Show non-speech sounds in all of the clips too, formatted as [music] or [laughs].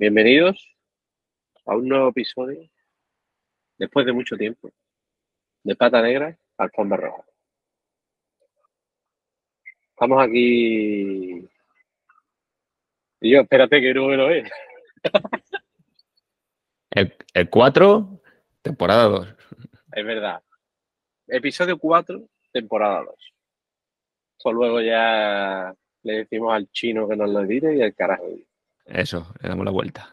Bienvenidos a un nuevo episodio, después de mucho tiempo, de Pata Negra al Fondo Roja. Estamos aquí. Y yo, espérate que no me lo ve. El, 4, temporada 2. Es verdad. Episodio 4, temporada 2. Eso luego ya le decimos al chino que nos lo edite y al carajo. Eso, le damos la vuelta.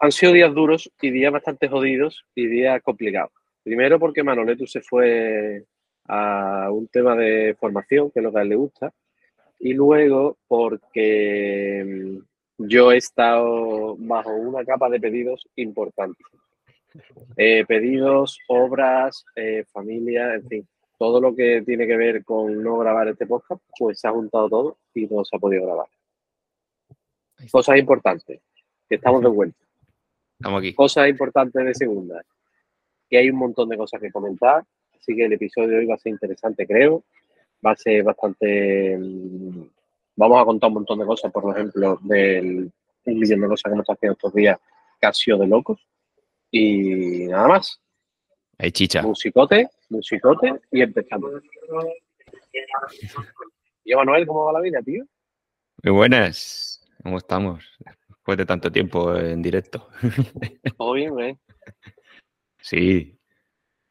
Han sido días duros y días bastante jodidos y días complicados. Primero porque Manoletu se fue a un tema de formación, que es lo que a él le gusta, y luego porque mm, yo he estado bajo una capa de pedidos importantes. Eh, pedidos, obras, eh, familia, en fin, todo lo que tiene que ver con no grabar este podcast, pues se ha juntado todo y no se ha podido grabar. Cosas importantes, que estamos de vuelta. Estamos aquí. Cosas importantes de segunda. Que hay un montón de cosas que comentar, así que el episodio de hoy va a ser interesante, creo va a ser bastante... Vamos a contar un montón de cosas, por ejemplo, del un millón de cosas que hemos haciendo estos días sido de locos. Y nada más. Hay chicha. Musicote, musicote y empezamos. Y Manuel, ¿cómo va la vida, tío? Muy buenas. ¿Cómo estamos? Después de tanto tiempo en directo. [laughs] Todo bien, ¿eh? Sí.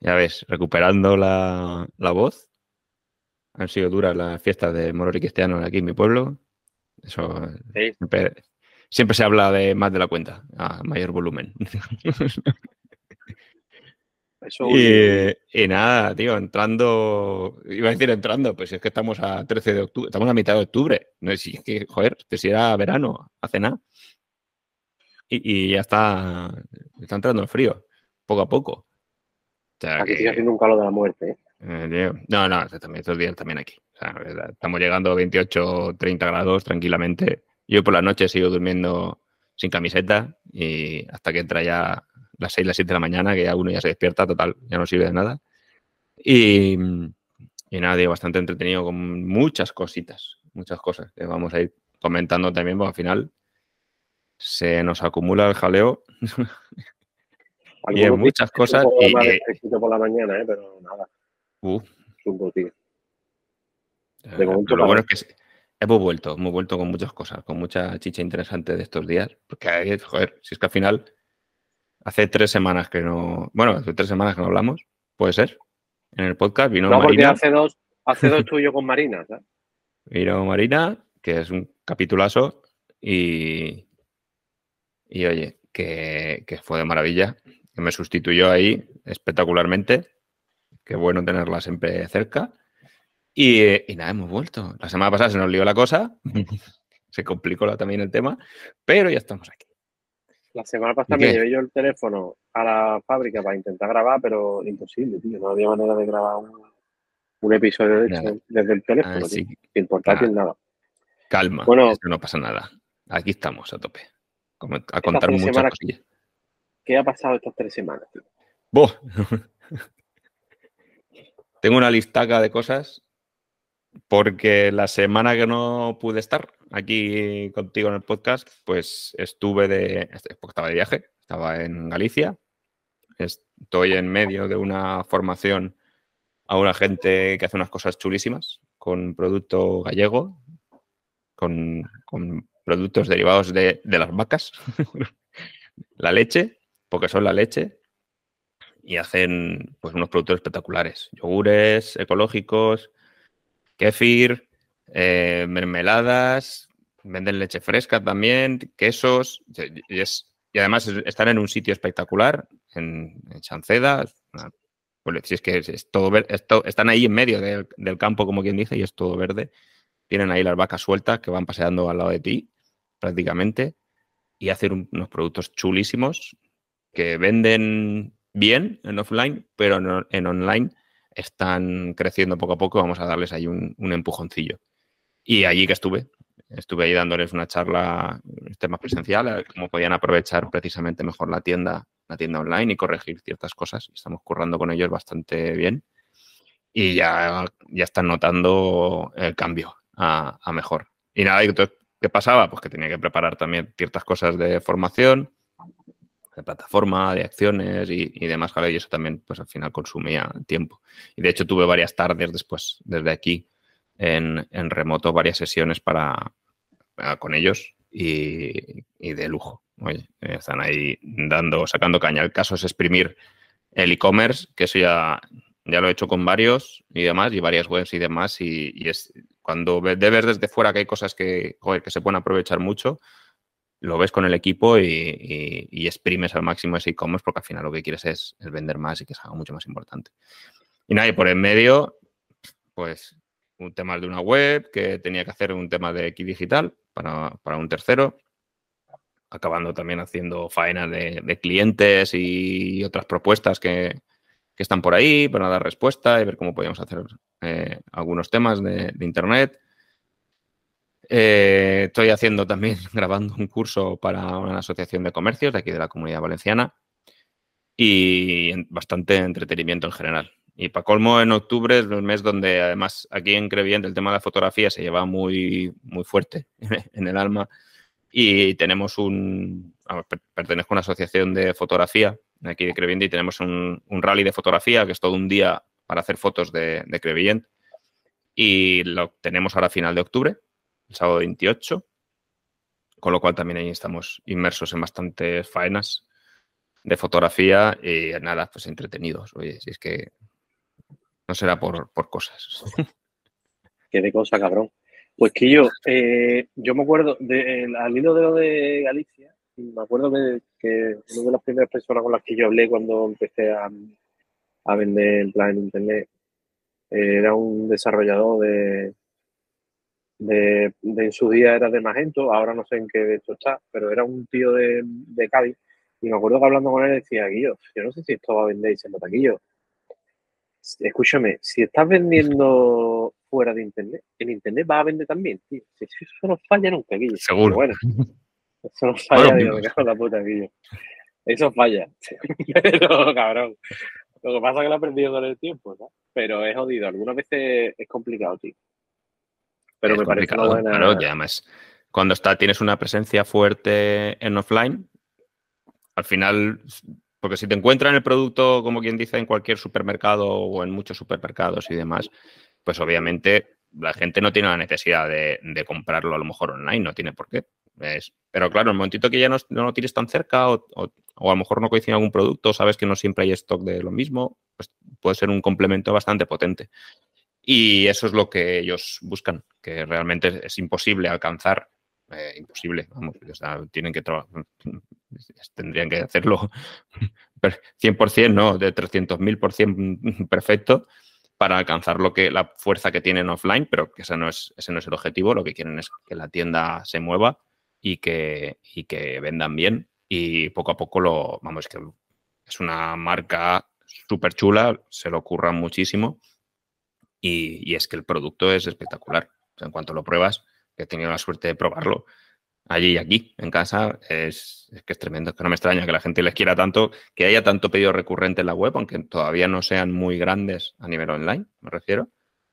Ya ves, recuperando la, la voz han sido duras las fiestas de Morori Cristiano aquí en mi pueblo. Eso siempre, se habla de más de la cuenta, a mayor volumen. [laughs] y, nada, tío, entrando, iba a decir entrando, pues es que estamos a 13 de octubre, estamos a mitad de octubre. No es que, joder, que si era verano, hace nada. Y, ya está, está entrando el frío, poco a poco. Aquí sigue haciendo un calor de la muerte, ¿eh? Eh, no, no, también, estos días también aquí. estamos llegando a 28, 30 grados tranquilamente. Yo por la noche sigo durmiendo sin camiseta y hasta que entra ya las 6, las 7 de la mañana, que ya uno ya se despierta, total, ya no sirve de nada. Y, y nada, digo, bastante entretenido con muchas cositas, muchas cosas que vamos a ir comentando también, porque al final se nos acumula el jaleo. [laughs] y en muchas cosas. Y, por la mañana, ¿eh? pero nada. Uh. lo bueno es que hemos vuelto, hemos vuelto con muchas cosas, con mucha chicha interesante de estos días. Porque, joder, si es que al final hace tres semanas que no. Bueno, hace tres semanas que no hablamos, puede ser. En el podcast vino no, Marina. hace dos, hace dos [laughs] tuyo con Marina, Vino Marina, que es un capitulazo, y. Y oye, que, que fue de maravilla, que me sustituyó ahí espectacularmente. Qué bueno tenerla siempre cerca. Y, nada, hemos vuelto. La semana pasada se nos lió la cosa, [laughs] se complicó también el tema, pero ya estamos aquí. La semana pasada me llevé yo el teléfono a la fábrica para intentar grabar, pero imposible, tío. No había manera de grabar un, episodio de desde el teléfono. Así, Sin nada. Calma, bueno, no pasa nada. Aquí estamos a tope. A contar muchas cosillas. ¿Qué ha pasado estas tres semanas, tío? [laughs] Tengo una listaca de cosas porque la semana que no pude estar aquí contigo en el podcast, pues estuve de. estaba de viaje, estaba en Galicia. Estoy en medio de una formación a una gente que hace unas cosas chulísimas con producto gallego, con, productos derivados de, de las vacas, [laughs] la leche, porque son la leche, y hacen pues, unos productos espectaculares. Yogures ecológicos, kefir, eh, mermeladas, venden leche fresca también, quesos, y, además están en un sitio espectacular, en, Chanceda. Si es que es, todo están ahí en medio del, campo, como quien dice, y es todo verde. Tienen ahí las vacas sueltas que van paseando al lado de ti, prácticamente, y hacen unos productos chulísimos que venden bien en offline, pero en online están creciendo poco a poco. Vamos a darles ahí un, empujoncillo. Y allí que estuve, estuve ahí dándoles una charla, temas presencial, cómo podían aprovechar precisamente mejor la tienda, la tienda online y corregir ciertas cosas. Estamos currando con ellos bastante bien y ya, ya están notando el cambio a, mejor. Y nada, ¿qué pasaba? Pues que tenía que preparar también ciertas cosas de formación, de plataforma, de acciones y, demás, y eso también, pues al final consumía tiempo. Y de hecho tuve varias tardes después, desde aquí, en, remoto, varias sesiones para, con ellos y, de lujo. Oye, están ahí dando, sacando caña. El caso es exprimir el e-commerce, que eso ya, ya lo he hecho con varios y demás, y varias webs y demás, y, es cuando ves desde fuera que hay cosas que, que se pueden aprovechar mucho, lo ves con el equipo y, exprimes al máximo ese e-commerce porque al final lo que quieres es, vender más y que es mucho más importante. Y nada, y por en medio, pues un tema de una web que tenía que hacer un tema de X digital para, un tercero, acabando también haciendo faena de, clientes y otras propuestas que, están por ahí para dar respuesta y ver cómo podíamos hacer eh, algunos temas de Internet. Eh, estoy haciendo también, [laughs] grabando un curso para una asociación de comercios de aquí de la comunidad valenciana y bastante entretenimiento en general. Y para colmo, en octubre es el mes donde además aquí en Crevient el tema de la fotografía se lleva muy, muy fuerte [laughs] en el alma y tenemos un, pertenezco a una asociación de fotografía aquí de Crevient y tenemos un, rally de fotografía que es todo un día para hacer fotos de, de Crevient y lo tenemos ahora a final de octubre el sábado 28, con lo cual también ahí estamos inmersos en bastantes faenas de fotografía y nada, pues entretenidos. Oye, si es que no será por, cosas. [laughs] Qué de cosa, cabrón. Pues que yo, eh, yo me acuerdo, de, al hilo de lo de Galicia, me acuerdo que, que, una de las primeras personas con las que yo hablé cuando empecé a, a vender en plan en internet eh, era un desarrollador de, de, en su día era de Magento, ahora no sé en qué de esto está, pero era un tío de, de Cádiz. Y me acuerdo que hablando con él decía, Guillo, yo no sé si esto va a vender y se nota, Guillo. Escúchame, si estás vendiendo fuera de Internet, en Internet va a vender también, tío. Eso no falla nunca, Guillo. Seguro. bueno, eso no falla, digo, me cago la puta, Guillo. Eso falla. [laughs] pero, cabrón. Lo que pasa es que lo he aprendido con el tiempo, ¿no? Pero es jodido. Algunas veces es complicado, tío. Pero me parece una buena... Claro, además, cuando está, tienes una presencia fuerte en offline, al final, porque si te encuentran el producto, como quien dice, en cualquier supermercado o en muchos supermercados y demás, pues obviamente la gente no tiene la necesidad de, comprarlo a lo mejor online, no tiene por qué. pero claro, en el momentito que ya no, no lo tienes tan cerca o, o, a lo mejor no coincide algún producto, sabes que no siempre hay stock de lo mismo, pues puede ser un complemento bastante potente. Y eso es lo que ellos buscan, que realmente es imposible alcanzar, eh, imposible, vamos, tienen que [laughs] tendrían que hacerlo [laughs] 100%, ¿no? De 300.000 por cien [laughs] perfecto para alcanzar lo que la fuerza que tienen offline, pero que ese no es, ese no es el objetivo, lo que quieren es que la tienda se mueva y que, y que vendan bien y poco a poco lo, vamos, que es una marca súper chula, se lo ocurran muchísimo y, es que el producto es espectacular. en cuanto lo pruebas, que he tenido la suerte de probarlo allí y aquí, en casa, es, que es tremendo. Que no me extraña que la gente les quiera tanto, que haya tanto pedido recurrente en la web, aunque todavía no sean muy grandes a nivel online, me refiero.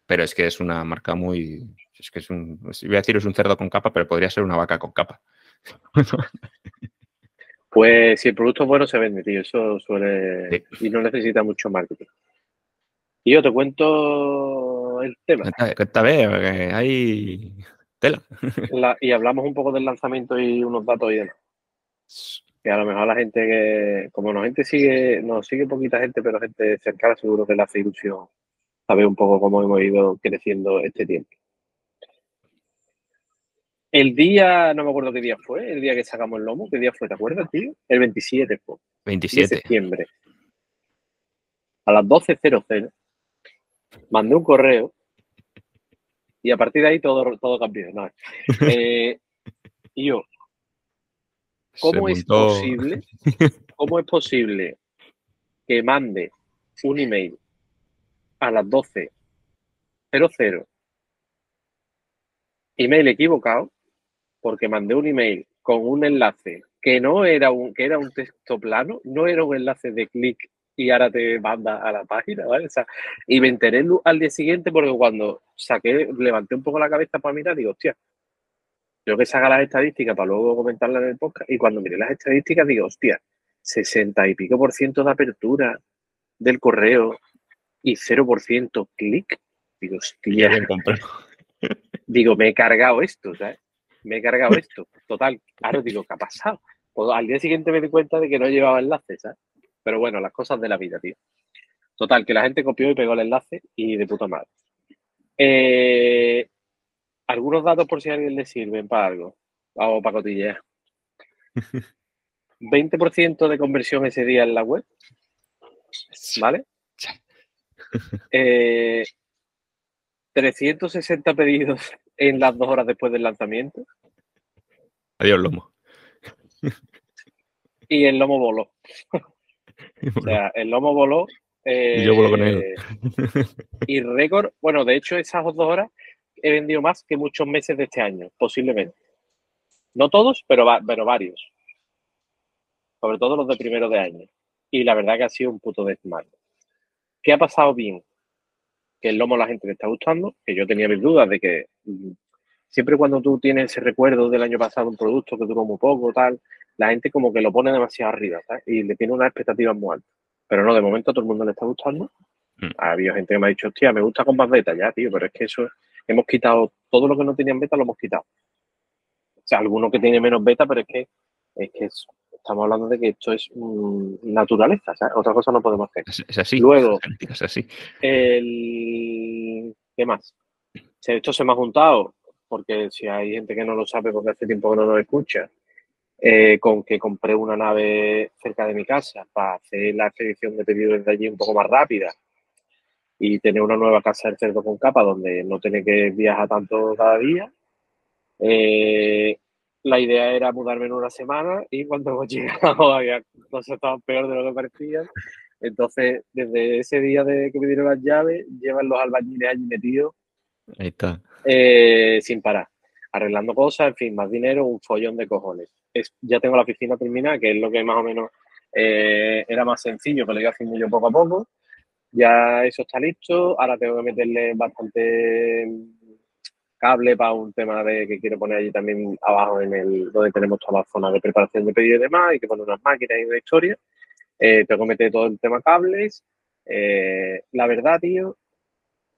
Pero es que es una marca muy. Es que es un. Voy a decir es un cerdo con capa, pero podría ser una vaca con capa. Pues si el producto es bueno, se vende, tío. Eso suele. Y no necesita mucho marketing. Y yo te cuento el tema. Esta vez, porque hay tela. [laughs] y hablamos un poco del lanzamiento y unos datos y demás. Que a lo mejor la gente que, como nos gente sigue, nos sigue poquita gente, pero gente cercana seguro que le hace ilusión saber un poco cómo hemos ido creciendo este tiempo. El día, no me acuerdo qué día fue, el día que sacamos el lomo, ¿qué día fue? ¿Te acuerdas, tío? El 27 fue. 27. De septiembre. A las 12.00 mandé un correo y a partir de ahí todo, todo cambió. [laughs] Eh, y yo, ¿cómo es posible? ¿Cómo es posible que mande un email a las 12.00, email equivocado, porque mandé un email con un enlace que no era un, que era un texto plano, no era un enlace de clic y ahora te manda a la página, ¿vale? O sea, y me enteré al día siguiente porque cuando saqué, levanté un poco la cabeza para mirar, digo, hostia, yo que saca las estadísticas para luego comentarlas en el podcast, y cuando miré las estadísticas digo, hostia, 60 y pico por ciento de apertura del correo y 0% clic. Digo, hostia. Digo, me he cargado esto, ¿sabes? Me he cargado esto. Total, claro, digo, ¿qué ha pasado? Pues al día siguiente me di cuenta de que no llevaba enlaces, ¿sabes? Pero bueno, las cosas de la vida, tío. Total, que la gente copió y pegó el enlace y de puta madre. Eh, algunos datos por si a alguien le sirven para algo. O para cotillear. [laughs] 20% de conversión ese día en la web. ¿Vale? 360 [laughs] eh, pedidos en las dos horas después del lanzamiento. Adiós, lomo. Y el lomo voló. [laughs] o sea, el lomo voló. y yo voló con él. Eh, [laughs] y récord, bueno, de hecho, esas dos horas he vendido más que muchos meses de este año, posiblemente. No todos, pero, pero varios. Sobre todo los de primero de año. Y la verdad que ha sido un puto desmadre. ¿Qué ha pasado bien? Que el lomo a la gente le está gustando, que yo tenía mis dudas de que siempre cuando tú tienes ese recuerdo del año pasado, un producto que duró muy poco, tal, la gente como que lo pone demasiado arriba, Y le tiene unas expectativas muy altas. Pero no, de momento a todo el mundo le está gustando. Mm. Ha habido gente que me ha dicho, hostia, me gusta con más beta ya, tío, pero es que eso, hemos quitado todo lo que no tenían beta, lo hemos quitado. O sea, alguno que tiene menos beta, pero es que, es que estamos hablando de que esto es naturaleza, ¿sabes? Otra cosa no podemos hacer. Es, así. Luego, [laughs] es así. El, ¿qué más? Esto se me ha juntado, porque si hay gente que no lo sabe, porque hace tiempo que no nos escucha, eh, con que compré una nave cerca de mi casa para hacer la expedición de pedidos desde allí un poco más rápida y tener una nueva casa del cerdo con capa donde no tiene que viajar tanto cada día. Eh, la idea era mudarme en una semana y cuando hemos [laughs] llegado había cosas estaban peor de lo que parecían. Entonces, desde ese día de que me dieron las llaves, llevan los albañiles allí metidos. Ahí está. Eh, sin parar. Arreglando cosas, en fin, más dinero, un follón de cojones. Es, ya tengo la oficina terminada, que es lo que más o menos eh, era más sencillo, que lo iba haciendo yo poco a poco. Ya eso está listo. Ahora tengo que meterle bastante cable para un tema de que quiero poner allí también abajo en el donde tenemos toda la zona de preparación de pedido y demás, y que poner unas máquinas y una historia. Eh, tengo que meter todo el tema cables. La verdad, tío,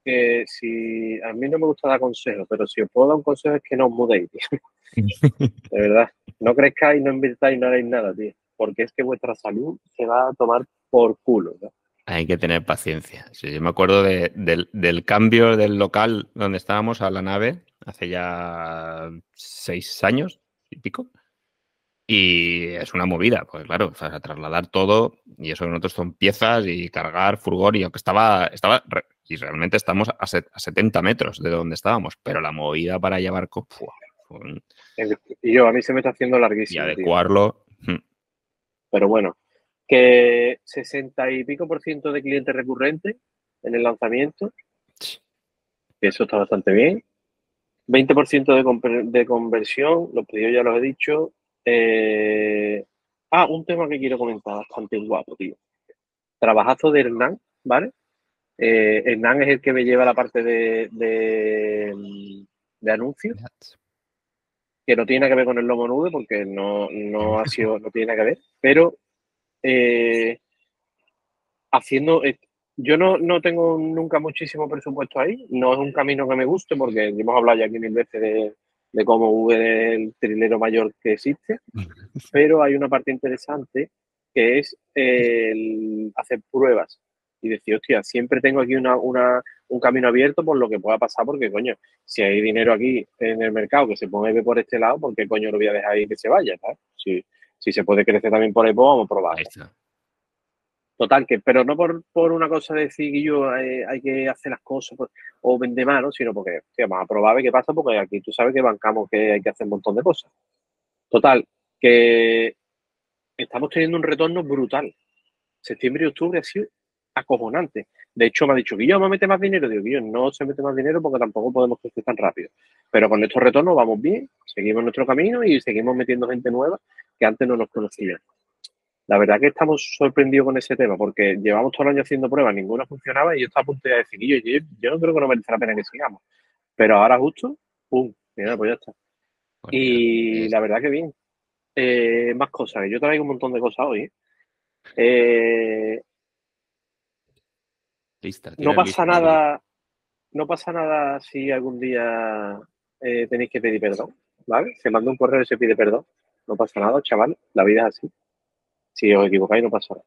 que si a mí no me gusta dar consejos, pero si os puedo dar un consejo es que no os mudéis, tío. [laughs] de verdad, no crezcáis, no invirtáis, no haréis nada, tío, porque es que vuestra salud se va a tomar por culo. Hay que tener paciencia. Sí, yo me acuerdo del, cambio del local donde estábamos a la nave hace ya seis años y pico. Y es una movida, pues claro, o trasladar todo y eso nosotros son piezas y cargar furgón y aunque estaba, estaba y realmente estamos a, 70 metros de donde estábamos, pero la movida para llevar... Y yo, a mí se me está haciendo larguísimo. Y adecuarlo... Hmm. Pero bueno, que 60 y pico por ciento de clientes recurrentes en el lanzamiento. Eso está bastante bien. 20% de, de conversión, los pedidos ya los he dicho. Eh, ah, un tema que quiero comentar bastante guapo, tío. Trabajazo de Hernán, ¿vale? Eh, Hernán es el que me lleva la parte de, de, de anuncios, que no tiene que ver con el lomo nude porque no, no ha sido, no tiene que ver, pero eh, haciendo. Eh, yo no, no, tengo nunca muchísimo presupuesto ahí, no es un camino que me guste porque hemos hablado ya aquí mil veces de, de cómo V el trilero mayor que existe, [laughs] pero hay una parte interesante que es el hacer pruebas y decir, hostia, siempre tengo aquí una, una, un camino abierto por lo que pueda pasar, porque coño, si hay dinero aquí en el mercado que se mueve por este lado, ¿por qué coño lo voy a dejar ahí que se vaya? Si, si se puede crecer también por ahí, pues vamos a probar. Total, que, pero no por, por una cosa de decir que yo eh, hay, que hacer las cosas pues, o vender más, ¿no? sino porque vamos a probar qué pasa, porque aquí tú sabes que bancamos que hay que hacer un montón de cosas. Total, que estamos teniendo un retorno brutal. Septiembre y octubre ha sido acojonante. De hecho, me ha dicho que yo me mete más dinero. Digo, yo no se mete más dinero porque tampoco podemos crecer tan rápido. Pero con estos retornos vamos bien, seguimos nuestro camino y seguimos metiendo gente nueva que antes no nos conocía. La verdad que estamos sorprendidos con ese tema porque llevamos todo el año haciendo pruebas, ninguna funcionaba y yo estaba a punto de decir, yo, yo, yo no creo que no merece la pena que sigamos. Pero ahora justo, ¡pum! Mira, pues ya está. y la verdad que bien. Eh, más cosas, yo traigo un montón de cosas hoy. ¿eh? Eh, no pasa nada, no pasa nada si algún día eh, tenéis que pedir perdón, ¿vale? Se manda un correo y se pide perdón. No pasa nada, chaval, la vida es así. Si os equivocáis, no pasa nada.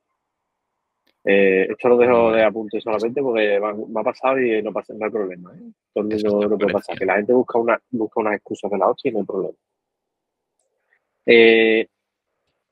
Eh, esto lo dejo de apunte solamente porque me ha pasado y no pasa nada problema. ¿eh? Todo el mundo no puede pasar. Que la gente busca una, busca unas excusas de la hostia y no hay problema. Eh,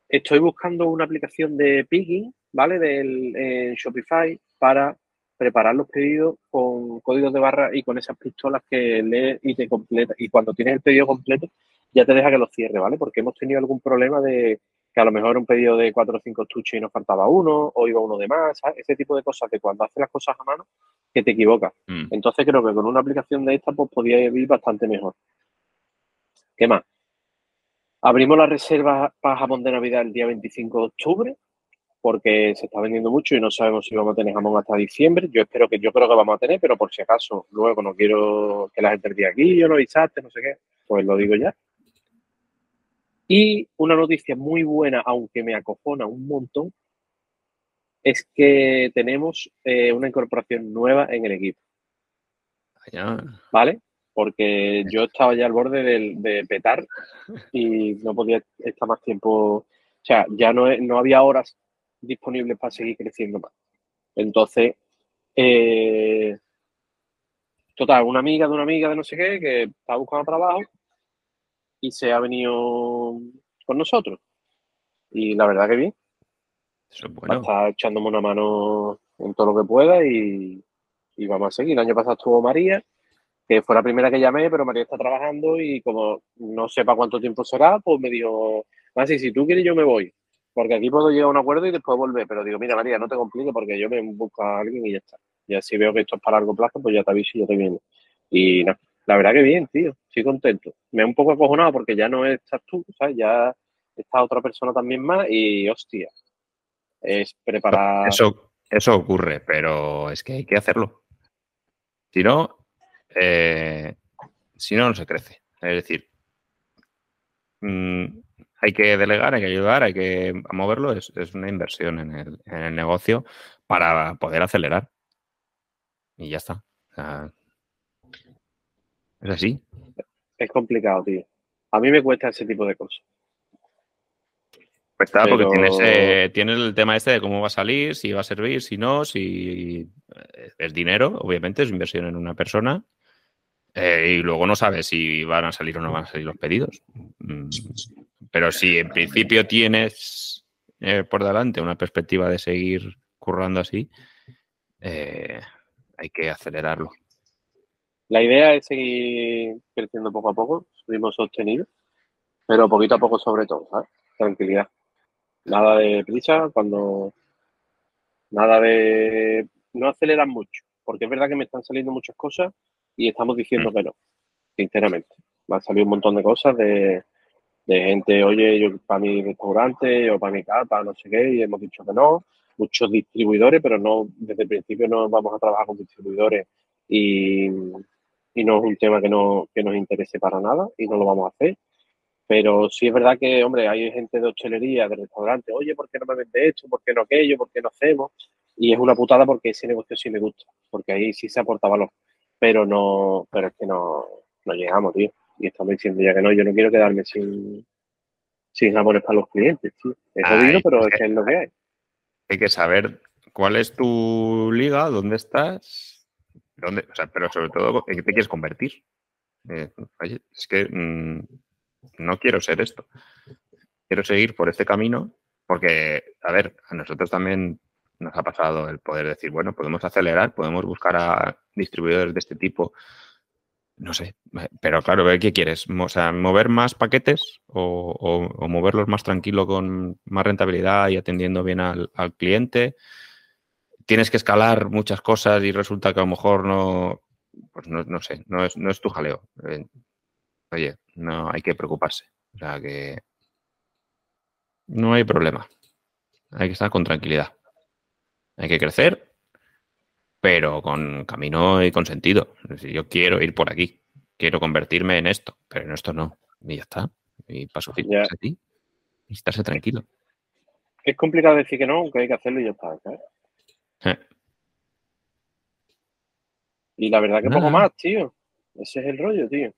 Estoy buscando una aplicación de picking, ¿vale? Del Shopify para preparar los pedidos con códigos de barra y con esas pistolas que lee y te completa. Y cuando tienes el pedido completo, ya te deja que lo cierre, ¿vale? Porque hemos tenido algún problema de que a lo mejor un pedido de cuatro o cinco estuches y nos faltaba uno, o iba uno de más, ¿sabes? Ese tipo de cosas que cuando haces las cosas a mano, que te equivocas. Mm. Entonces creo que con una aplicación de esta, pues podría ir bastante mejor. ¿Qué más? Abrimos la reserva para jamón de Navidad el día 25 de octubre porque se está vendiendo mucho y no sabemos si vamos a tener jamón hasta diciembre. Yo espero que yo creo que vamos a tener, pero por si acaso luego no quiero que la gente diga aquí, yo no avisaste, no sé qué, pues lo digo ya. Y una noticia muy buena, aunque me acojona un montón, es que tenemos eh, una incorporación nueva en el equipo. ¿Vale? porque yo estaba ya al borde de, petar y no podía estar más tiempo, o sea, ya no, no había horas disponibles para seguir creciendo más. Entonces, eh, total, una amiga de una amiga de no sé qué que estaba buscando trabajo y se ha venido con nosotros. Y la verdad que bien. Está echándome una mano en todo lo que pueda y, y vamos a seguir. El año pasado estuvo María que fue la primera que llamé, pero María está trabajando y como no sepa cuánto tiempo será, pues me dijo, Masi, si tú quieres yo me voy, porque aquí puedo llegar a un acuerdo y después volver, pero digo, mira María, no te compliques porque yo me busco a alguien y ya está. Ya si veo que esto es para largo plazo, pues ya te aviso y ya te viene. Y no, la verdad que bien, tío, estoy contento. Me he un poco acojonado porque ya no estás tú, ¿sabes? Ya está otra persona también más y hostia, es preparar... Eso, eso ocurre, pero es que hay que hacerlo. Si no, eh, si no, no se crece. Es decir, mm, hay que delegar, hay que ayudar, hay que moverlo. Es, una inversión en el, negocio para poder acelerar. Y ya está. es así. Es complicado, tío. A mí me cuesta ese tipo de cosas. Cuesta porque tienes, tienes el tema este de cómo va a salir, si va a servir, si no, si eh, es dinero, obviamente, es inversión en una persona eh, y luego no sabes si van a salir o no van a salir los pedidos. Mm, pero si en principio tienes eh, por delante una perspectiva de seguir currando así, eh, hay que acelerarlo. La idea es seguir creciendo poco a poco, subimos sostenido, pero poquito a poco sobre todo, ¿sabes? Tranquilidad. Nada de prisa, cuando... Nada de... No aceleran mucho, porque es verdad que me están saliendo muchas cosas y estamos diciendo mm. que no, sinceramente. Me han salido un montón de cosas de, gente, oye, yo para mi restaurante o para mi capa, no sé qué, y hemos dicho que no. Muchos distribuidores, pero no, desde el principio no vamos a trabajar con distribuidores y, no es un tema que, no, que nos interese para nada y no lo vamos a hacer. Pero sí es verdad que, hombre, hay gente de hostelería, de restaurante, oye, ¿por qué no me vende esto? ¿Por qué no aquello? ¿Por qué no hacemos? Y es una putada porque ese negocio sí me gusta, porque ahí sí se aporta valor pero no, pero es que no, no llegamos, tío. Y estamos diciendo ya que no, yo no quiero quedarme sin, sin jamones para los clientes, tío. Es jodido, pero es que es lo que hay. Hay que saber cuál es tu liga, dónde estás, dónde, o sea, pero sobre todo, ¿en qué te quieres convertir? Eh, es que mm, no quiero ser esto. Quiero seguir por este camino porque, a ver, a nosotros también nos ha pasado el poder decir, bueno, podemos acelerar, podemos buscar a distribuidores de este tipo. No sé, pero claro, ¿qué quieres? O sea, ¿mover más paquetes o, moverlos más tranquilo con más rentabilidad y atendiendo bien al, cliente? tienes que escalar muchas cosas y resulta que a lo mejor no, pues no, no sé, no es, no es tu jaleo. Eh, oye, no hay que preocuparse. O sea que no hay problema. Hay que estar con tranquilidad. Hay que crecer, pero con camino y con sentido. Si yo quiero ir por aquí, quiero convertirme en esto, pero en esto no. Y ya está. Y paso Ya. a ti. Y estarse tranquilo. Es complicado decir que no, aunque hay que hacerlo y ya está. Eh, Y la verdad que poco Nada. más, tío. Ese es el rollo, tío.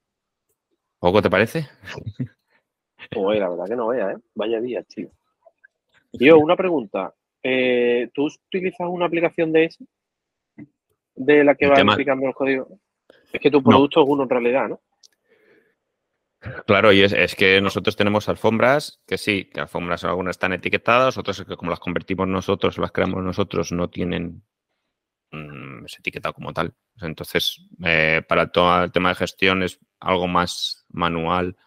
¿Poco te parece? [laughs] Pues la verdad que no vea, ¿eh? Vaya día, tío. Tío, una pregunta. Eh, ¿Tú utilizas una aplicación de ese? De la que va explicando los códigos. Es que tu No. producto es uno en realidad, ¿no? Claro, y es, es que nosotros tenemos alfombras, que sí, que alfombras algunas están etiquetadas, otras que como las convertimos nosotros, las creamos nosotros, no tienen mm, ese etiquetado como tal. Entonces, eh, para todo el tema de gestión es algo más manual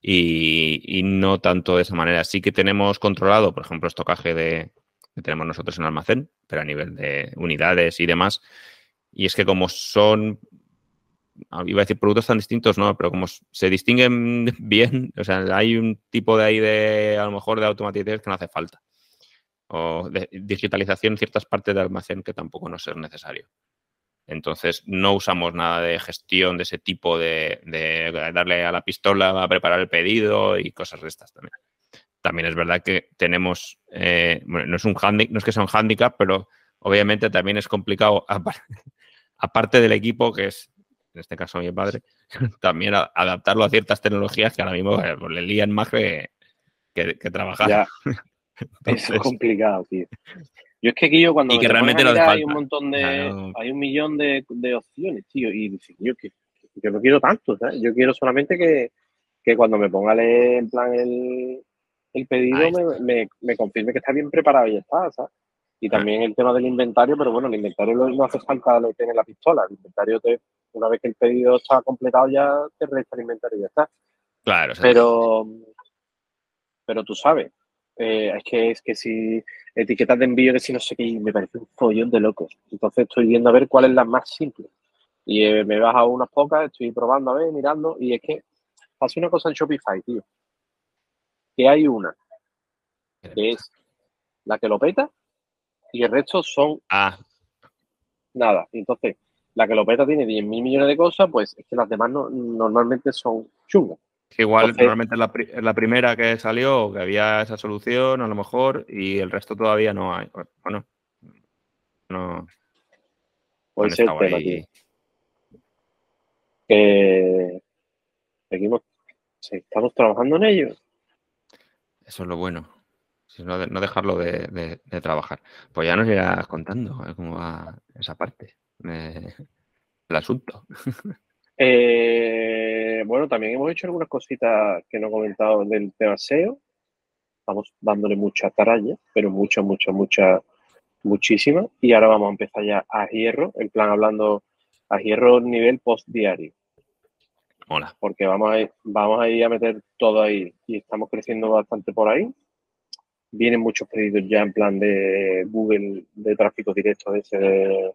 y, y no tanto de esa manera. Sí que tenemos controlado, por ejemplo, estocaje de, que tenemos nosotros en almacén, pero a nivel de unidades y demás. Y es que como son ah, iba a decir productos tan distintos, no, pero como se distinguen [laughs] bien, o sea, hay un tipo de ahí de, a lo mejor, de automatización que no hace falta. O de digitalización en ciertas partes del almacén que tampoco nos es necesario. Entonces, no usamos nada de gestión de ese tipo de, de darle a la pistola a preparar el pedido y cosas de estas también. También es verdad que tenemos, eh, bueno, no es un handi- no es que sea un handicap, pero obviamente también es complicado, [laughs] apar- aparte del equipo, que es en este caso mi padre, [laughs] también a- adaptarlo a ciertas tecnologías que ahora mismo eh, pues, le lían más que, que, que trabajar. Ya. [laughs] Es complicado, tío. Yo es que aquí yo cuando Y que realmente hay un montón de, Claro. hay un millón de, de opciones, tío, y dices, yo que yo no quiero tanto, ¿sabes? Yo quiero solamente que, que cuando me ponga en plan el, el pedido me, me, me confirme que está bien preparado y ya está, ¿sabes? Y también el tema del inventario, pero bueno, el inventario no hace falta lo que tiene la pistola. El inventario, te, una vez que el pedido está completado, ya te resta el inventario y ya está. claro, Pero, pero tú sabes, eh, es que es que si etiquetas de envío, que si no sé qué, me parece un follón de locos. Entonces estoy viendo a ver cuál es la más simple. Y eh, me he bajado unas pocas, estoy probando a ver, mirando, y es que pasa una cosa en Shopify, tío. Que hay una que es la que lo peta y el resto son Ah, nada. Entonces, la que lo peta tiene 10 mil millones de cosas, pues es que las demás no- normalmente son chungas. igual Entonces- normalmente es la, pri- es la primera que salió, que había esa solución, a lo mejor, y el resto todavía no hay. Bueno, no. Puede ser el tema, ahí. tío. Que seguimos, sí, estamos trabajando en ello. Eso es lo bueno. No, de- no dejarlo de, trabajar. Pues ya nos irás contando ¿eh? cómo va esa parte de- [laughs] del asunto. [laughs] Eh, bueno, también hemos hecho algunas cositas que no he comentado del tema SEO. Estamos dándole mucha taralla, pero mucha, mucha, mucha, muchísima. Y ahora vamos a empezar ya a hierro, en plan hablando a hierro nivel post diario. Mola. porque vamos a, ir, vamos a ir a meter todo ahí y estamos creciendo bastante por ahí. Vienen muchos pedidos ya en plan de Google de tráfico directo, de ese de,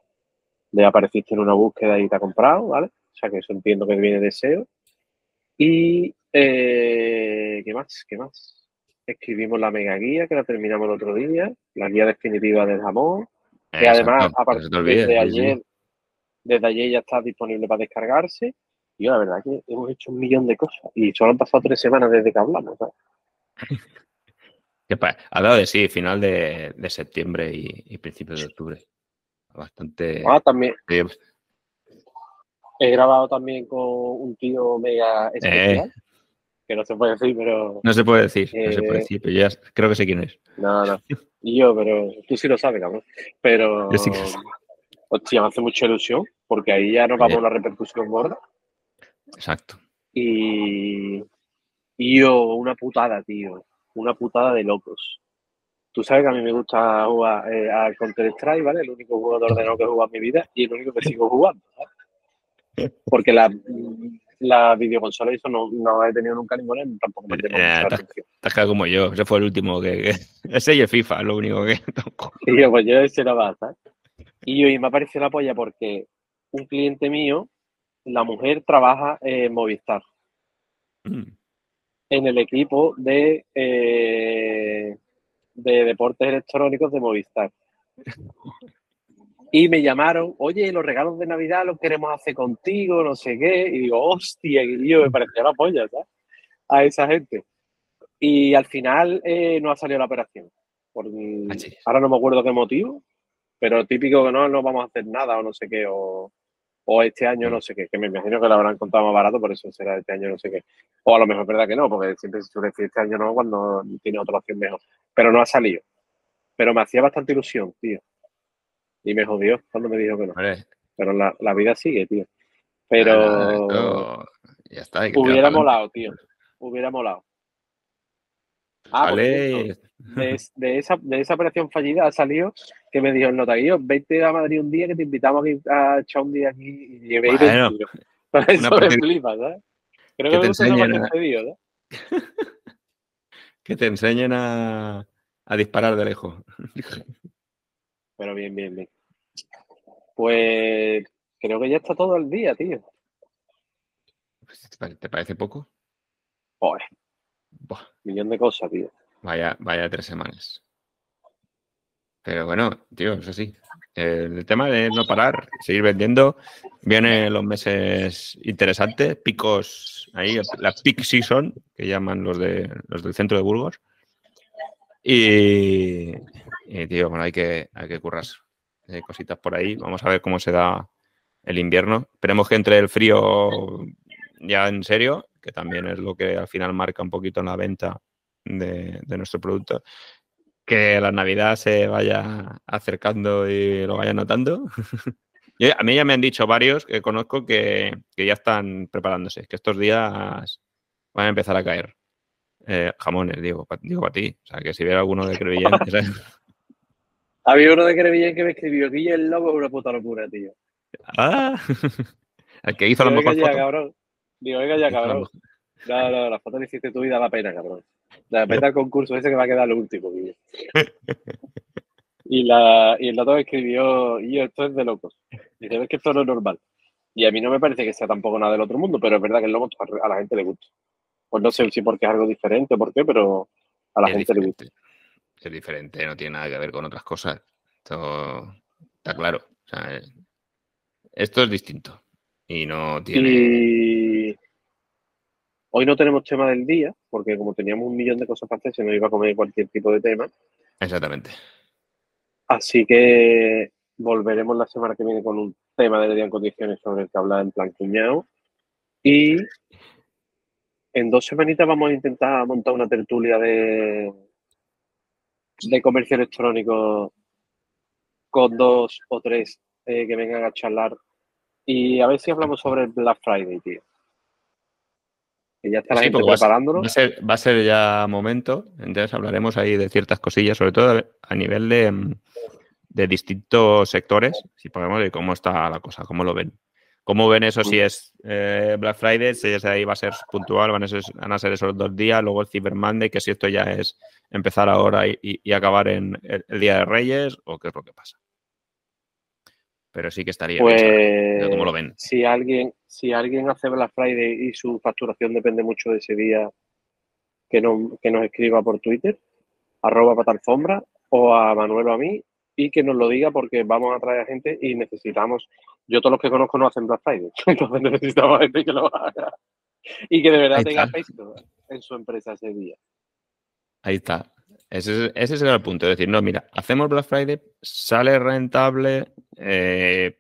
de apareciste en una búsqueda y te ha comprado, ¿vale? O sea que eso entiendo que viene de SEO. Y eh, ¿qué más? ¿Qué más? Escribimos la mega guía que la terminamos el otro día, la guía definitiva del jamón, que además a partir sí. ayer, desde ayer ya está disponible para descargarse. Y yo, la verdad que hemos hecho un millón de cosas y solo han pasado tres semanas desde que hablamos. [laughs] pa- Ha dado de sí, final de, de septiembre y, y principios de octubre. Bastante. Ah, también he grabado también con un tío mega especial, que no se puede decir, pero Eh. no se puede decir, no se puede Eh, decir, pero ya creo que sé quién es. no, no. Y yo, pero tú sí lo sabes, cabrón. Pero, Yo sí que hostia, me hace mucha ilusión porque ahí ya nos vamos a una repercusión gorda. Exacto. Y, y yo, una putada, tío. Una putada de locos. Tú sabes que a mí me gusta jugar eh, al Counter-Strike, ¿vale? El único juego de ordenador que he jugado en mi vida y el único que sigo jugando, ¿sabes? Porque la, la videoconsola y eso no, no he tenido nunca ninguna y tampoco me llama Eh, has quedado como yo, ese fue el último que. que- [laughs] ese y el FIFA, lo único que. [laughs] Y yo, pues yo ese no va, ¿sabes? Y hoy me apareció la polla porque un cliente mío, la mujer trabaja en Movistar, Mm. en el equipo de, eh, de deportes electrónicos de Movistar. Y me llamaron, oye, los regalos de Navidad los queremos hacer contigo, no sé qué. Y digo, hostia, y yo me parecía la polla, ¿sabes? A esa gente. Y al final eh, no ha salido la operación. Por, Achis. ahora no me acuerdo qué motivo, pero típico que no, no vamos a hacer nada o no sé qué, o, o este año no sé qué, que me imagino que lo habrán contado más barato, por eso será este año no sé qué. O a lo mejor es verdad que no, porque siempre se suele decir este año no cuando tiene otra opción mejor. Pero no ha salido. Pero me hacía bastante ilusión, tío. Y me jodió cuando me dijo que no. Pero la, la vida sigue, tío. Pero ya está. que hubiera molado, tío. Hubiera molado. Ah, Vale. de, es- de esa, de esa operación fallida ha salido que me dijo el notario, vete a Madrid un día que te invitamos a echar un día aquí y llevé y Bueno, tío. [laughs] Eso me flipa, ¿sabes? Creo que me gusta enseñen a- concedido, ¿no? [laughs] Que te enseñen a, a disparar de lejos. [laughs] Pero bien, bien, bien. Pues creo que ya está todo el día, tío. ¿Te pare- ¿Te parece poco? Joder, Buah, millón de cosas, tío. vaya, vaya tres semanas. Pero bueno, tío, eso sí. El tema de no parar, seguir vendiendo. Vienen los meses interesantes, picos ahí, la peak season, que llaman los, de, los del centro de Burgos. Y, y, tío, bueno, hay que, hay que currarse. Hay cositas por ahí. Vamos a ver cómo se da el invierno. Esperemos que entre el frío ya en serio, que también es lo que al final marca un poquito en la venta de, de nuestro producto. Que la Navidad se vaya acercando y lo vaya notando. [laughs] Yo- a mí ya me han dicho varios que conozco que, que ya están preparándose, que estos días van a empezar a caer eh, jamones, digo, pa- digo para ti. O sea, que si hubiera alguno de Crevillente, ¿sabes? [laughs] Había uno de Crevillén que me escribió, Guille el lobo es una puta locura, tío. Ah, [laughs] el que hizo la mejor foto. cabrón. Digo, venga ya, cabrón. No, no, la foto que hiciste tú y da la pena, cabrón. La pena el concurso ese que va a quedar lo último. [laughs] Y, la, y el dato escribió, y yo, esto es de locos. Dice, ves que esto no es normal. Y a mí no me parece que sea tampoco nada del otro mundo, pero es verdad que el lobo a la gente le gusta. Pues no sé si porque es algo diferente o por qué, pero a la es gente le gusta. Es diferente, no tiene nada que ver con otras cosas. Esto está claro. O sea, eh, esto es distinto. Y no tiene. Y hoy no tenemos tema del día, porque como teníamos un millón de cosas para hacer, se nos iba a comer cualquier tipo de tema. Exactamente. Así que volveremos la semana que viene con un tema de día en condiciones sobre el que hablar en plan cuñado. Y en dos semanitas vamos a intentar montar una tertulia de, de comercio electrónico con dos o tres eh, que vengan a charlar. Y a ver si hablamos sobre el Black Friday, tío. Que ya está la Sí, gente porque va a ser- preparándolo. Va a, ser, va a ser ya momento, entonces hablaremos ahí de ciertas cosillas, sobre todo a- nivel de, mm, de distintos sectores, si podemos, de cómo está la cosa, cómo lo ven. ¿Cómo ven eso si es eh, Black Friday? Si es ahí va a ser puntual, van a ser, van a ser esos dos días, luego el Cyber Monday, que si esto ya es empezar ahora y, y- y acabar en el, el Día de Reyes, o qué es lo que pasa. Pero sí que estaría bien Pues cómo lo ven. si alguien, si alguien hace Black Friday y su facturación depende mucho de ese día, que, no, que nos escriba por Twitter, arroba patalfombra, o a Manuel o a mí, y que nos lo diga porque vamos a traer a gente y necesitamos. Yo todos los que conozco no hacen Black Friday, [laughs] entonces necesitamos gente que lo haga. Y que de verdad tenga peso en su empresa ese día. Ahí está. Ese, es- ese será el punto. Es decir, no, mira, hacemos Black Friday, sale rentable, eh,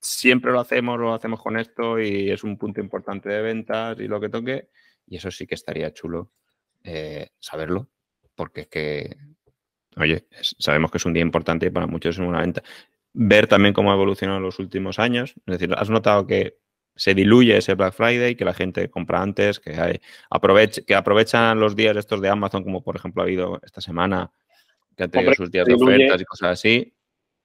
siempre lo hacemos, lo hacemos con esto y es un punto importante de ventas y lo que toque. Y eso sí que estaría chulo eh, saberlo, porque es que, oye, sabemos que es un día importante y para muchos es una venta. Ver también cómo ha evolucionado en los últimos años. Es decir, has notado que se diluye ese Black Friday, que la gente compra antes, que hay que aprovechan los días estos de Amazon, como por ejemplo ha habido esta semana, que han tenido Hombre, sus días de ofertas y cosas así.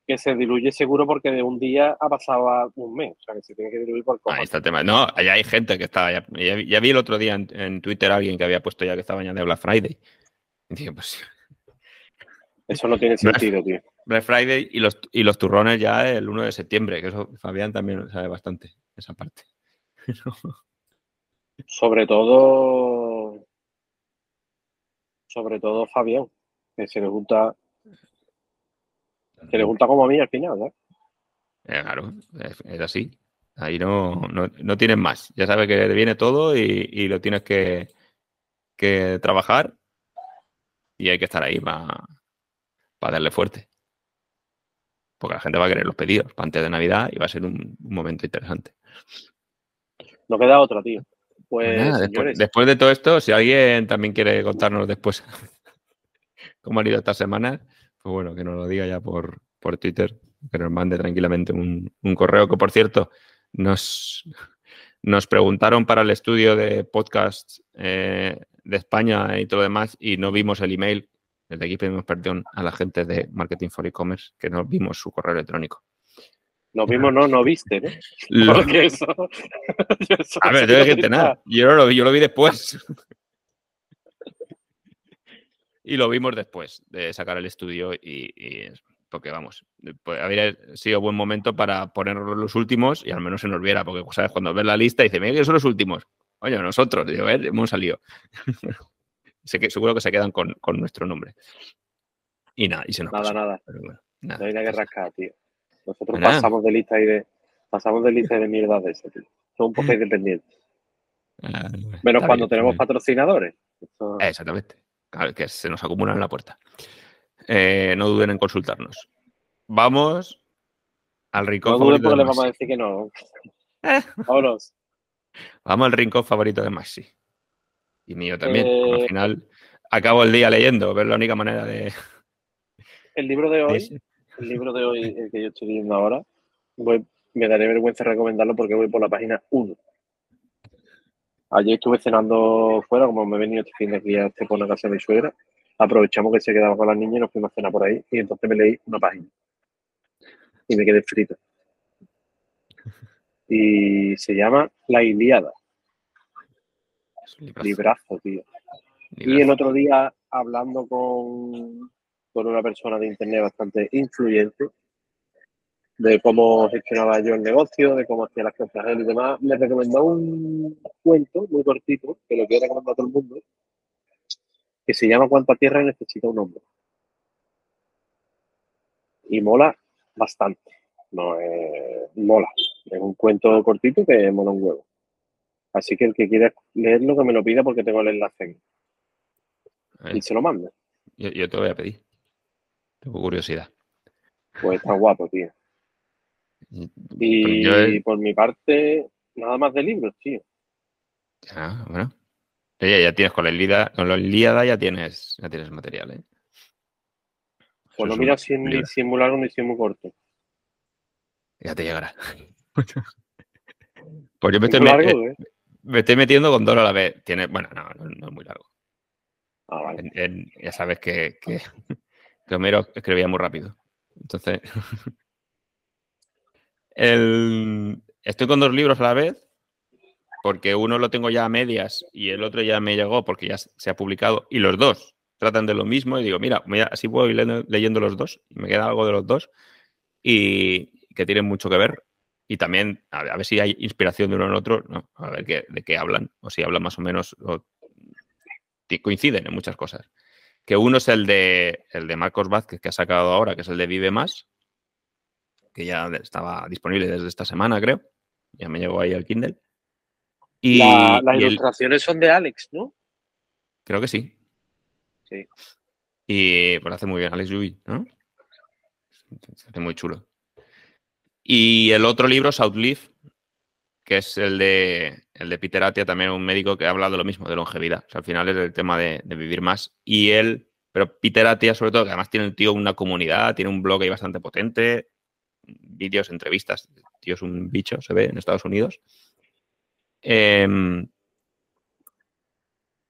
Que se diluye seguro porque de un día ha pasado a un mes. O sea, que se tiene que diluir por Ahí cojones. está el tema. No, allá hay gente que está. Ya, ya vi- ya vi el otro día en, en Twitter alguien que había puesto ya que estaba ya de Black Friday. Y dije, pues, [laughs] Eso no tiene sentido, tío. Black Friday y los, y los turrones ya el 1 de septiembre, que eso Fabián también sabe bastante, esa parte. Sobre todo, sobre todo Fabián, que se le junta, se le junta como a mí al final, ¿eh? claro, es, así. Ahí no, no, no, tienes más. Ya sabes que viene todo y, lo tienes que, que, trabajar y hay que estar ahí para, para darle fuerte. Porque la gente va a querer los pedidos para antes de Navidad y va a ser un, momento interesante. No queda otra, tío. Pues, pues después, de todo esto, si alguien también quiere contarnos después [laughs] cómo han ido estas semanas, pues bueno, que nos lo diga ya por, por Twitter, que nos mande tranquilamente un, correo, que por cierto, nos, nos preguntaron para el estudio de podcast eh, de España y todo lo demás y no vimos el email desde aquí pedimos perdón a la gente de Marketing for E-Commerce que no vimos su correo electrónico. No vimos, no, no viste, ¿no? [laughs] Porque [laughs] eso, a ver, tengo que entender. Yo lo vi, yo lo vi después. [laughs] y lo vimos después de sacar el estudio y, porque vamos, pues, habría sido buen momento para poner los últimos y al menos se nos viera, porque sabes, cuando ves la lista y dice, mira que son los últimos. Oye, nosotros, digo, ver, hemos salido que, seguro que se quedan con, nuestro nombre. Y nada, y se nos Nada, nada. no hay nada que rascar, tío. Nosotros pasamos de lista y de pasamos de lista de mierda de ese, tío. Son un poco mm. independientes. Ah, Menos cuando tenemos patrocinadores. Exactamente. que se nos acumulan en la puerta. Eh, no duden en consultarnos. Vamos al rincón no favorito. le vamos a decir que no. Vámonos. Vamos al rincón favorito de Maxi. Y mío también. al eh, final acabo el día leyendo, ver la única manera de. El libro de hoy, el libro de hoy, el que yo estoy leyendo ahora, me daré vergüenza recomendarlo porque voy por la página 1. Ayer estuve cenando fuera, como me he venido este fin de día este por la casa de mi suegra. Aprovechamos que se quedaba con las niñas y nos fuimos a cenar por ahí. Y entonces me leí una página. Y me quedé frito. Y se llama La Iliada Librazo, tío. Y el otro día, hablando con, con una persona de internet bastante influyente, de cómo gestionaba yo el negocio, de cómo hacía las cosas él y demás, me recomendó un cuento muy cortito, que lo quiero recomendar a todo el mundo, que se llama Cuánta tierra necesita un hombre. Y mola bastante. No es, mola. Es un cuento cortito que mola un huevo. Así que el que quiera leerlo, que me lo pida porque tengo el enlace. Y se lo mando. Yo, te voy a pedir. Tengo curiosidad. Pues está guapo, tío. Y por mi parte, nada más de libros, tío. Ya, bueno. Ya, ya tienes con la Ilíada, con la ya tienes, ya tienes material, ¿eh? Pues no mira si es, muy largo ni si es muy corto. Ya te llegará. [laughs] pues yo me estoy, largo, ¿eh? Me estoy metiendo con dos a la vez. Tiene, bueno, no, no, es muy largo. Ah, ya sabes que, que, [laughs] Homero escribía muy rápido. Entonces. [laughs] estoy con dos libros a la vez, porque uno lo tengo ya a medias y el otro ya me llegó porque ya se ha publicado. Y los dos tratan de lo mismo. Y digo, mira, así puedo ir leyendo los dos. Y me queda algo de los dos. Y que tienen mucho que ver. Y también a ver, si hay inspiración de uno en otro, ¿no? a ver qué, de qué hablan, o si hablan más o menos, o coinciden en muchas cosas. Que uno es el de, el de Marcos Vázquez, que ha sacado ahora, que es el de Vive Más, que ya estaba disponible desde esta semana, creo. Ya me llegó ahí el Kindle. Y, las ilustraciones son de Alex, ¿no? Creo que sí. Sí. Y pues hace muy bien Alex Yubi, ¿no? Se hace muy chulo. Y el otro libro, Southleaf, que es el de, el de Peter Atia, también un médico que ha hablado de lo mismo, de longevidad. al final es el tema de, vivir más. Y él, pero Peter Atia, sobre todo, que además tiene un tío una comunidad, tiene un blog ahí bastante potente, vídeos, entrevistas. El tío es un bicho, se ve en Estados Unidos. Em,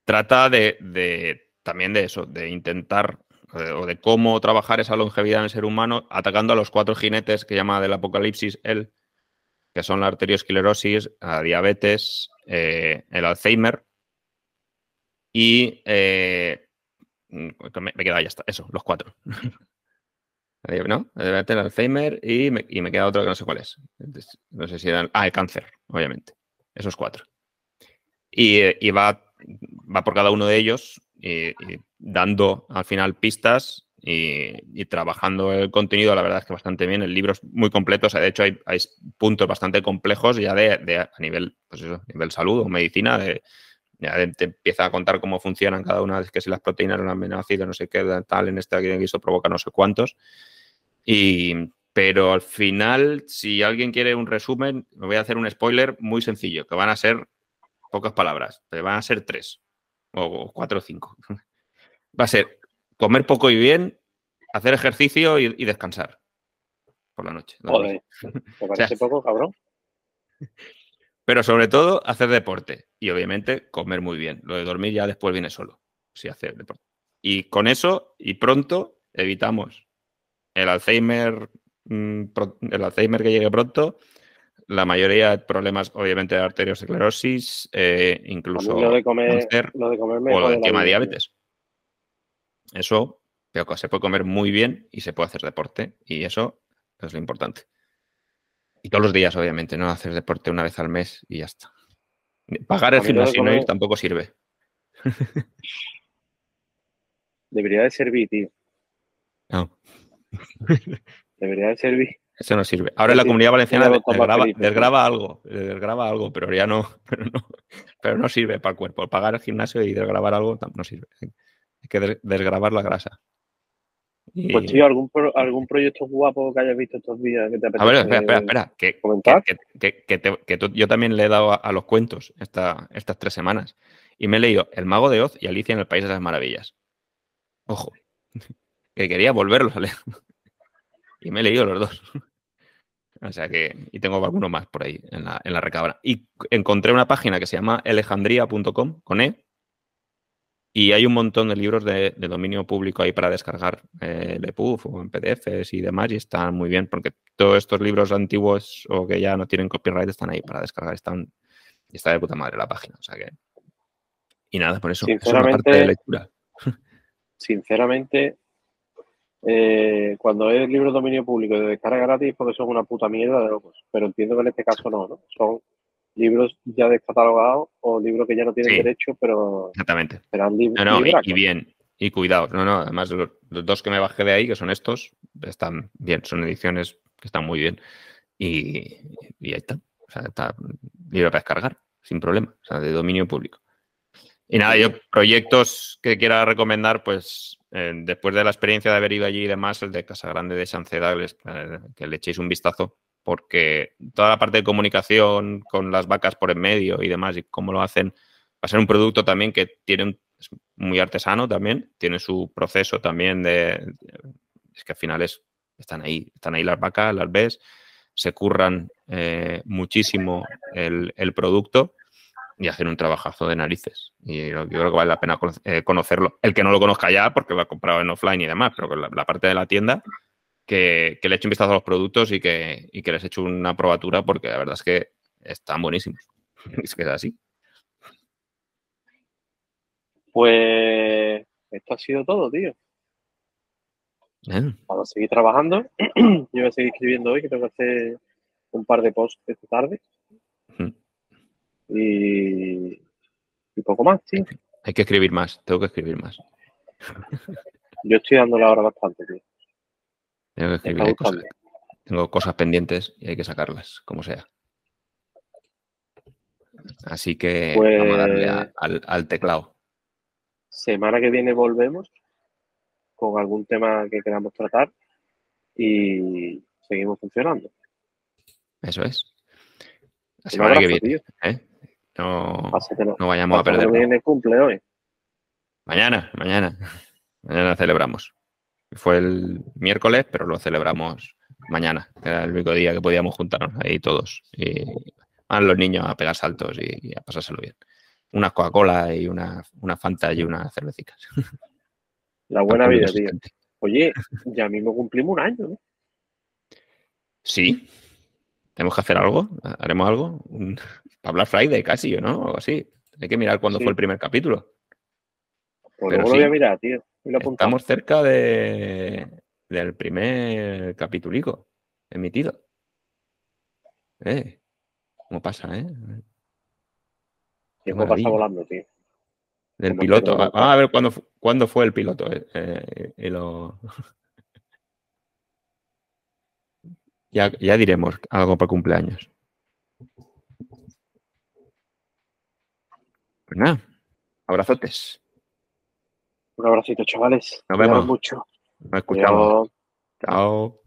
trata de, también de eso, de intentar o de cómo trabajar esa longevidad en el ser humano atacando a los cuatro jinetes que llama del apocalipsis él, que son la arteriosclerosis, la diabetes, eh, el Alzheimer y eh, me, queda ya está, eso, los cuatro. [laughs] ¿no? El Alzheimer y me, y me, queda otro que no sé cuál es. No sé si era. Ah, el cáncer, obviamente. Esos cuatro. Y, y va, va, por cada uno de ellos y, y dando al final pistas y, trabajando el contenido, la verdad es que bastante bien. El libro es muy completo, o sea, de hecho hay, hay puntos bastante complejos ya de, de, a nivel, pues eso, nivel salud o medicina, de, ya te empieza a contar cómo funcionan cada una, que si las proteínas, los aminoácidos, no sé qué, tal, en esta que eso provoca no sé cuántos. Y, pero al final, si alguien quiere un resumen, me voy a hacer un spoiler muy sencillo, que van a ser pocas palabras, pero van a ser tres, o cuatro o cinco. [laughs] Va a ser comer poco y bien, hacer ejercicio y, y descansar por la noche. Joder, ¿te parece [laughs] o sea, poco, cabrón? Pero sobre todo, hacer deporte y obviamente comer muy bien. Lo de dormir ya después viene solo, si hacer deporte. Y con eso, y pronto, evitamos el Alzheimer, mm, el Alzheimer que llegue pronto, la mayoría de problemas, obviamente, de arteriosclerosis, eh, incluso lo de comer, cáncer, lo de comer o lo de tema de diabetes. Eso, pero se puede comer muy bien y se puede hacer deporte. Y eso es lo importante. Y todos los días, obviamente, no hacer deporte una vez al mes y ya está. Pagar el gimnasio y no ir tampoco sirve. [laughs] Debería de servir, tío. No. [laughs] Debería de servir. Eso no sirve. Ahora en la comunidad valenciana desgraba, desgraba, algo, desgraba algo, pero ya no, [laughs] pero no, pero no sirve para el cuerpo. Pagar el gimnasio y desgrabar algo no sirve. Hay que desgrabar la grasa. Pues tío, ¿algún, pro, algún proyecto guapo que hayas visto estos días que te apetece A ver, espera, espera, espera. Que, comentar? Que, que, que te, que tú, yo también le he dado a, a los cuentos esta, estas tres semanas. Y me he leído El Mago de Oz y Alicia en el País de las Maravillas. Ojo. [laughs] Que quería volverlos a leer. [laughs] Y me he leído los dos. [laughs] O sea que, y tengo alguno más por ahí en la, en la recámara. Y encontré una página que se llama alejandría.com con E, y hay un montón de libros de, de dominio público ahí para descargar eh, de PUF o en PDFs y demás, y están muy bien, porque todos estos libros antiguos o que ya no tienen copyright están ahí para descargar, están, está de puta madre la página. O sea que. Y nada, por eso. Es una parte de lectura. [laughs] Sinceramente, eh, cuando es libro de dominio público de descarga gratis, porque son una puta mierda de locos. Pero entiendo que en este caso no, ¿no? Son libros ya descatalogados o libros que ya no tienen sí, derecho, pero exactamente. lib no, no, y, y, bien, y cuidado. No, no, además los, los, dos que me bajé de ahí, que son estos, están bien, son ediciones que están muy bien. Y, y ahí está. O sea, está libre para descargar, sin problema, o sea, de dominio público. Y nada, yo proyectos que quiera recomendar, pues eh, después de la experiencia de haber ido allí y demás, el de Casa Grande de Sanceda, eh, que le echéis un vistazo, porque toda la parte de comunicación con las vacas por en medio y demás y cómo lo hacen, va a ser un producto también que tiene un, es muy artesano también, tiene su proceso también de, es que al final es, están ahí, están ahí las vacas, las ves, se curran eh, muchísimo el, el, producto y hacen un trabajazo de narices. Y yo, creo que vale la pena eh, conocerlo. El que no lo conozca ya, porque lo ha comprado en offline y demás, pero la parte de la tienda que, que, le eche un vistazo a los productos y que, y que les eche una probatura porque la verdad es que están buenísimos. [laughs] Es que es así. Pues esto ha sido todo, tío. Bien. Vamos a seguir trabajando. [clears throat] Yo voy a seguir escribiendo hoy, que tengo que hacer un par de posts esta tarde. Y, y poco más, tío. Hay que escribir más, tengo que escribir más. Yo estoy dándole ahora bastante, tío. Tengo que escribir cosas. Tengo cosas pendientes y hay que sacarlas, como sea. Así que pues, vamos a darle a, al, al, teclado. Semana que viene volvemos con algún tema que queramos tratar y seguimos funcionando. Eso es. La semana abrazo, que viene. ¿eh? No, Pásatelo. no vayamos a perder. viene cumple hoy. Mañana, mañana. Mañana celebramos. Fue el miércoles, pero lo celebramos mañana. Era el único día que podíamos juntarnos ahí todos. Y van los niños a pegar saltos y, y a pasárselo bien. Una Coca-Cola y una, una Fanta y unas cervecitas. [laughs] La buena vida, tío. Oye, ya mismo cumplimos un año, ¿no? Sí. ¿Tenemos que hacer algo? ¿Haremos algo? Un... [laughs] Hablar Friday casi, ¿no? O algo así. Hay que mirar cuándo sí. fue el primer capítulo. Pues luego sí. lo voy a mirar, tío. Estamos cerca de, del primer capítulo emitido. Eh, ¿Cómo pasa, eh? Tiempo pasa volando, tío. Del piloto. Vamos a ver cuándo, cuándo fue el piloto. Eh, eh, y lo... [laughs] ya, ya diremos algo para cumpleaños. Pues nada, abrazotes. Un abracito, chavales. Nos vemos. mucho. Nos escuchamos. Chao.